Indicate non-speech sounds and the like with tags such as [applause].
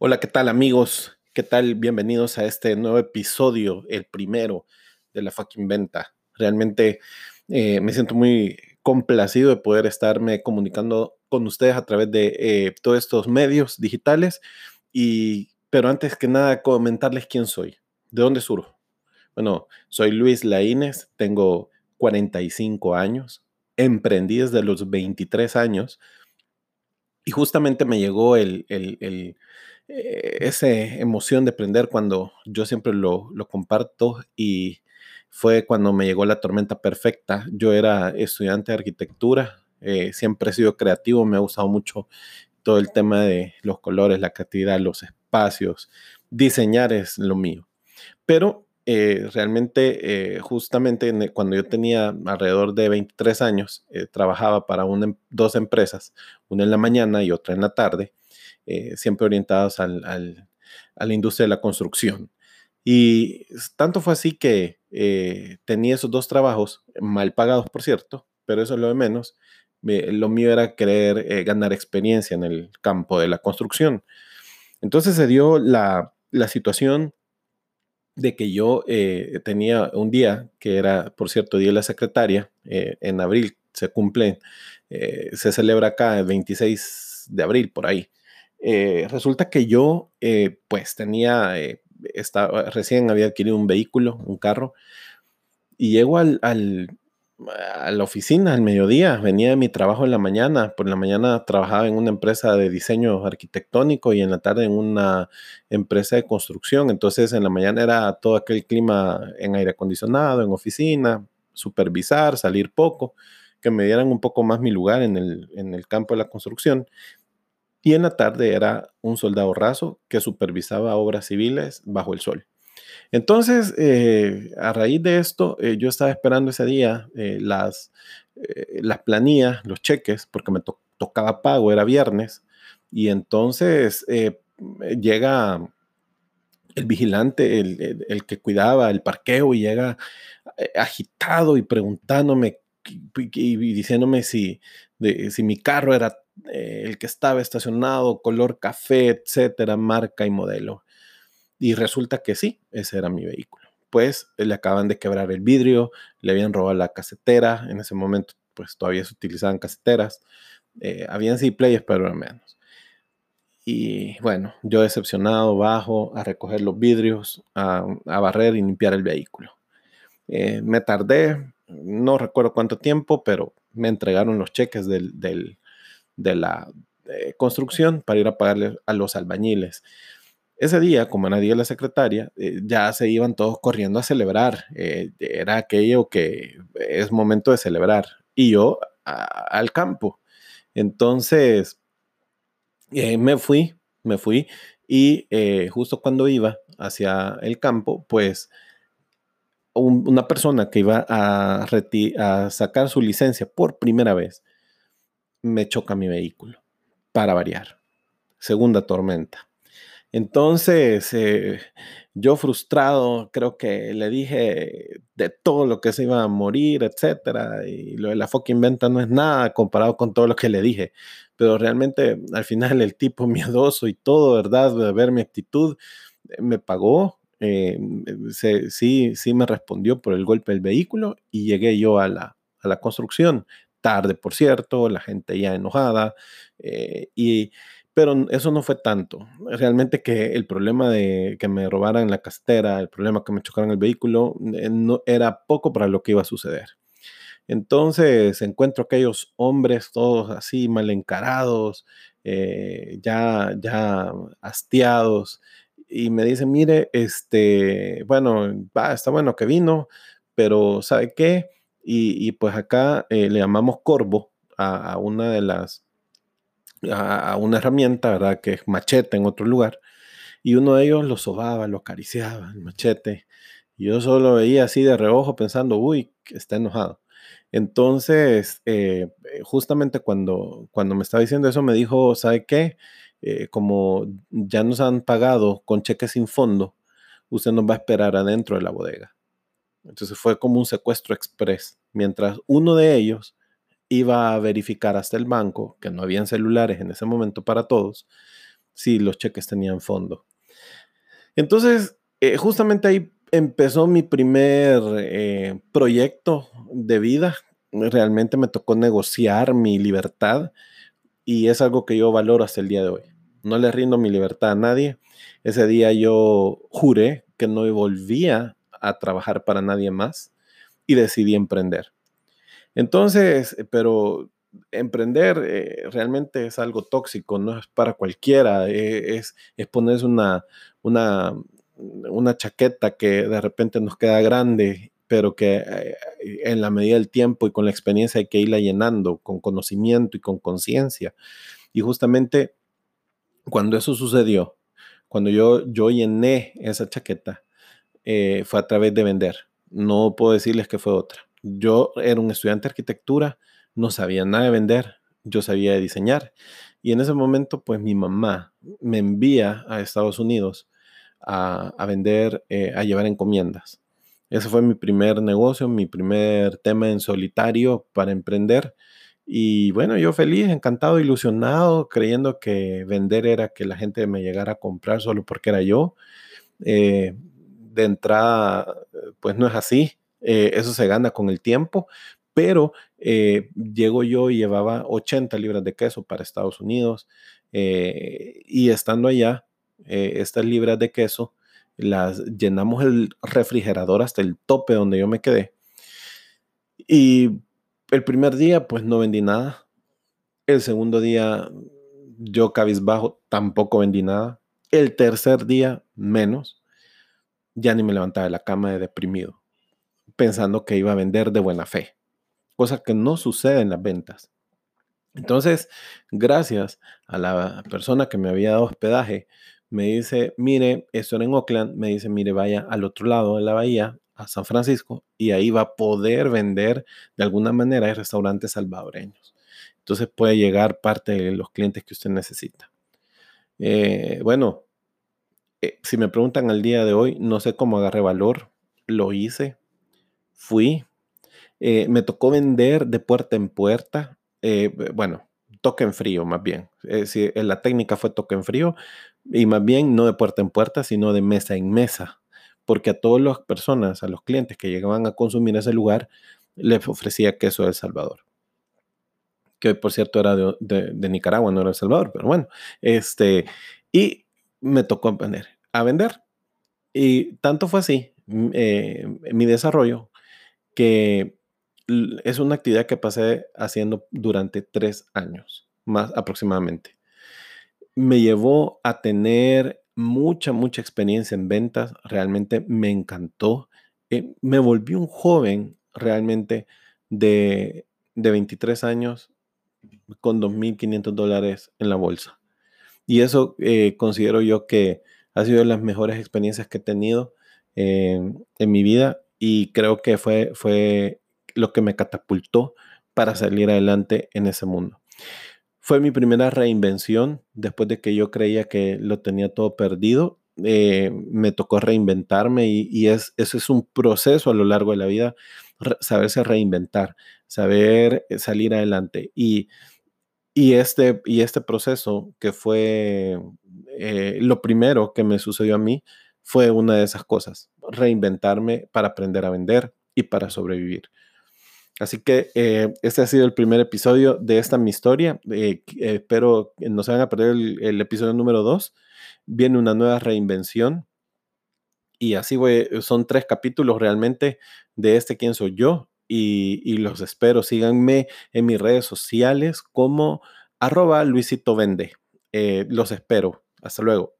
Hola, ¿qué tal amigos? ¿Qué tal? Bienvenidos a este nuevo episodio, el primero de la fucking venta. Realmente eh, me siento muy complacido de poder estarme comunicando con ustedes a través de eh, todos estos medios digitales. Y, pero antes que nada, comentarles quién soy, de dónde surjo. Bueno, soy Luis Laínez, tengo 45 años, emprendí desde los 23 años y justamente me llegó el, el eh, esa emoción de aprender cuando yo siempre lo, comparto y fue cuando me llegó la tormenta perfecta. Yo era estudiante de arquitectura, eh, siempre he sido creativo, me ha gustado mucho todo el tema de los colores, la creatividad, los espacios. Diseñar es lo mío. Pero eh, realmente, justamente cuando yo tenía alrededor de 23 años, trabajaba para em, dos empresas, una en la mañana y otra en la tarde. Eh, siempre orientados al, a la industria de la construcción. Y tanto fue así que eh, tenía esos dos trabajos, mal pagados por cierto, pero eso es lo de menos. lo mío era querer eh, ganar experiencia en el campo de la construcción. Entonces se dio la, la situación de que yo tenía un día, que era, por cierto, Día de la Secretaria, en abril se cumple, se celebra acá el 26 de abril, por ahí. Eh, resulta que yo, eh, pues tenía, eh, estaba, recién había adquirido un vehículo, un carro, y llego al, a la oficina al mediodía, venía de mi trabajo en la mañana, por la mañana trabajaba en una empresa de diseño arquitectónico y en la tarde en una empresa de construcción, entonces en la mañana era todo aquel clima en aire acondicionado, en oficina, supervisar, salir poco, que me dieran un poco más mi lugar en el, en el campo de la construcción y en la tarde era un soldado raso que supervisaba obras civiles bajo el sol. Entonces, eh, a raíz de esto, eh, yo estaba esperando ese día eh, las, las planillas, los cheques, porque me tocaba pago, era viernes, y entonces llega el vigilante, el, que cuidaba el parqueo, y llega agitado y preguntándome y, diciéndome si, si mi carro era eh, el que estaba estacionado, color café, etcétera, marca y modelo. Y resulta que sí, ese era mi vehículo. Pues le acaban de quebrar el vidrio, le habían robado la casetera, en ese momento pues todavía se utilizaban caseteras, eh, habían sí players, pero eran menos. Y bueno, yo decepcionado bajo a recoger los vidrios, a, barrer y limpiar el vehículo. Eh, me tardé, no recuerdo cuánto tiempo, pero me entregaron los cheques del, de la eh, construcción para ir a pagarle a los albañiles. Ese día, como de la secretaria, eh, ya se iban todos corriendo a celebrar. Eh, era aquello que es momento de celebrar. Y yo al campo. Entonces, me fui, me fui. Y justo cuando iba hacia el campo, pues una persona que iba a sacar su licencia por primera vez, me choca mi vehículo, para variar. Segunda tormenta. Entonces, eh, yo frustrado, creo que le dije de todo lo que se iba a morir, etcétera, y lo de la fucking venta no es nada comparado con todo lo que le dije. Pero realmente, al final, el tipo [laughs] miedoso y todo, ¿verdad? De ver mi actitud, me pagó, eh, sí, sí me respondió por el golpe del vehículo y llegué yo a la, a la construcción tarde, por cierto, la gente ya enojada, eh, y, pero eso no fue tanto. Realmente que el problema de que me robaran la castera, el problema que me chocaran el vehículo, eh, no, era poco para lo que iba a suceder. Entonces encuentro aquellos hombres todos así mal encarados, eh, ya, ya hastiados, y me dicen, mire, este, bueno, va, está bueno que vino, pero ¿sabe qué? Y, pues acá eh, le llamamos corvo a, una de las, a, una herramienta, ¿verdad? Que es machete en otro lugar. Y uno de ellos lo sobaba, lo acariciaba, el machete. Y yo solo veía así de reojo pensando, uy, está enojado. Entonces, eh, justamente cuando, cuando me estaba diciendo eso, me dijo, ¿sabe qué? Eh, como ya nos han pagado con cheques sin fondo, usted nos va a esperar adentro de la bodega. Entonces fue como un secuestro express. Mientras uno de ellos iba a verificar hasta el banco, que no habían celulares en ese momento para todos, si los cheques tenían fondo. Entonces, eh, justamente ahí empezó mi primer eh, proyecto de vida. Realmente me tocó negociar mi libertad y es algo que yo valoro hasta el día de hoy. No le rindo mi libertad a nadie. Ese día yo juré que no volvía a trabajar para nadie más y decidí emprender. Entonces, pero emprender eh, realmente es algo tóxico, no es para cualquiera, eh, es, es ponerse una, una, una chaqueta que de repente nos queda grande, pero que eh, en la medida del tiempo y con la experiencia hay que irla llenando con conocimiento y con conciencia. Y justamente cuando eso sucedió, cuando yo, yo llené esa chaqueta, fue a través de vender. No puedo decirles que fue otra. Yo era un estudiante de arquitectura, no sabía nada de vender, yo sabía de diseñar. Y en ese momento, pues mi mamá me envía a Estados Unidos a, vender, eh, a llevar encomiendas. Ese fue mi primer negocio, mi primer tema en solitario para emprender. Y bueno, yo feliz, encantado, ilusionado, creyendo que vender era que la gente me llegara a comprar solo porque era yo. Eh, de entrada, pues no es así. Eh, eso se gana con el tiempo, pero eh, llego yo y llevaba 80 libras de queso para Estados Unidos eh, y estando allá, eh, estas libras de queso las llenamos el refrigerador hasta el tope donde yo me quedé. Y el primer día pues no vendí nada. El segundo día yo cabizbajo tampoco vendí nada. El tercer día menos. Ya ni me levantaba de la cama de deprimido, pensando que iba a vender de buena fe cosa que no sucede en las ventas. Entonces, gracias a la persona que me había dado hospedaje, me dice, mire, esto era en Oakland, me dice, mire, vaya al otro lado de la bahía, a San Francisco, y ahí va a poder vender de alguna manera en restaurantes salvadoreños. Entonces puede llegar parte de los clientes que usted necesita. Eh, bueno, eh, si me preguntan al día de hoy, no sé cómo agarré valor, lo hice, fui, eh, me tocó vender de puerta en puerta. Eh, bueno, toque en frío más bien. Eh, la técnica fue toque en frío y más bien no de puerta en puerta, sino de mesa en mesa. Porque a todas las personas, a los clientes que llegaban a consumir ese lugar, les ofrecía queso de El Salvador. Que hoy, por cierto, era de, Nicaragua, no era El Salvador, pero bueno. Este, y me tocó vender, a vender. Y tanto fue así mi desarrollo que es una actividad que pasé haciendo durante tres años, más aproximadamente. Me llevó a tener mucha, mucha experiencia en ventas, realmente me encantó. Eh, me volví un joven realmente de, de 23 años con 2.500 dólares en la bolsa. Y eso eh, considero yo que ha sido de las mejores experiencias que he tenido en mi vida y creo que fue, fue lo que me catapultó para salir adelante en ese mundo. Fue mi primera reinvención después de que yo creía que lo tenía todo perdido. Eh, me tocó reinventarme y, es, eso es un proceso a lo largo de la vida, saberse reinventar, saber eh, salir adelante. Y, y, este, y este proceso que fue eh, lo primero que me sucedió a mí fue una de esas cosas, reinventarme para aprender a vender y para sobrevivir. Así que eh, este ha sido el primer episodio de esta mi historia. Eh, espero que no se van a perder el, episodio número 2. Viene una nueva reinvención. Y así son tres capítulos realmente de este quién soy yo. Y, los espero. Síganme en mis redes sociales como arroba Luisito Vende. Eh, los espero. Hasta luego.